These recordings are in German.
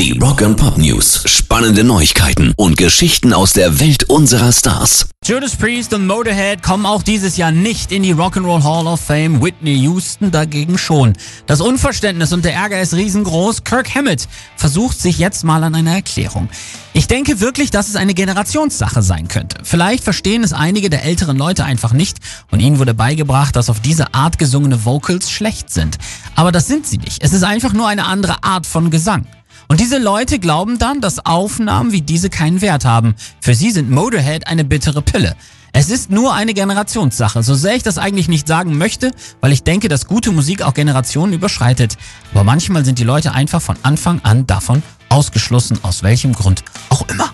Die Rock and Pop News. Spannende Neuigkeiten und Geschichten aus der Welt unserer Stars. Judas Priest und Motorhead kommen auch dieses Jahr nicht in die Rock'n'Roll Hall of Fame. Whitney Houston dagegen schon. Das Unverständnis und der Ärger ist riesengroß. Kirk Hammett versucht sich jetzt mal an einer Erklärung. Ich denke wirklich, dass es eine Generationssache sein könnte. Vielleicht verstehen es einige der älteren Leute einfach nicht und ihnen wurde beigebracht, dass auf diese Art gesungene Vocals schlecht sind. Aber das sind sie nicht. Es ist einfach nur eine andere Art von Gesang. Und diese Leute glauben dann, dass Aufnahmen wie diese keinen Wert haben. Für sie sind Motorhead eine bittere Pille. Es ist nur eine Generationssache, so sehr ich das eigentlich nicht sagen möchte, weil ich denke, dass gute Musik auch Generationen überschreitet. Aber manchmal sind die Leute einfach von Anfang an davon ausgeschlossen, aus welchem Grund auch immer.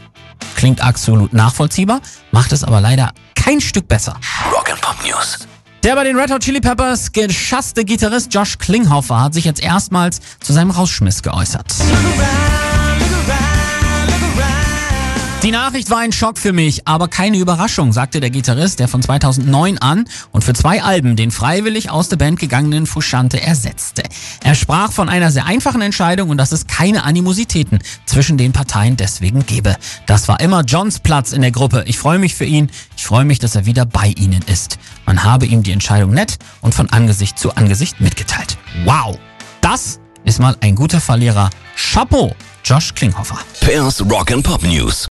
Klingt absolut nachvollziehbar, macht es aber leider kein Stück besser. Rock and Pop News. Der bei den Red Hot Chili Peppers geschasste Gitarrist Josh Klinghoffer hat sich jetzt erstmals zu seinem Rausschmiss geäußert. Nachricht war ein Schock für mich, aber keine Überraschung, sagte der Gitarrist, der von 2009 an und für zwei Alben den freiwillig aus der Band gegangenen Fuschante ersetzte. Er sprach von einer sehr einfachen Entscheidung und dass es keine Animositäten zwischen den Parteien deswegen gebe. Das war immer Johns Platz in der Gruppe. Ich freue mich für ihn. Ich freue mich, dass er wieder bei Ihnen ist. Man habe ihm die Entscheidung nett und von Angesicht zu Angesicht mitgeteilt. Wow, das ist mal ein guter Verlierer. Chapeau, Josh Klinghoffer. Pairs Rock and Pop News.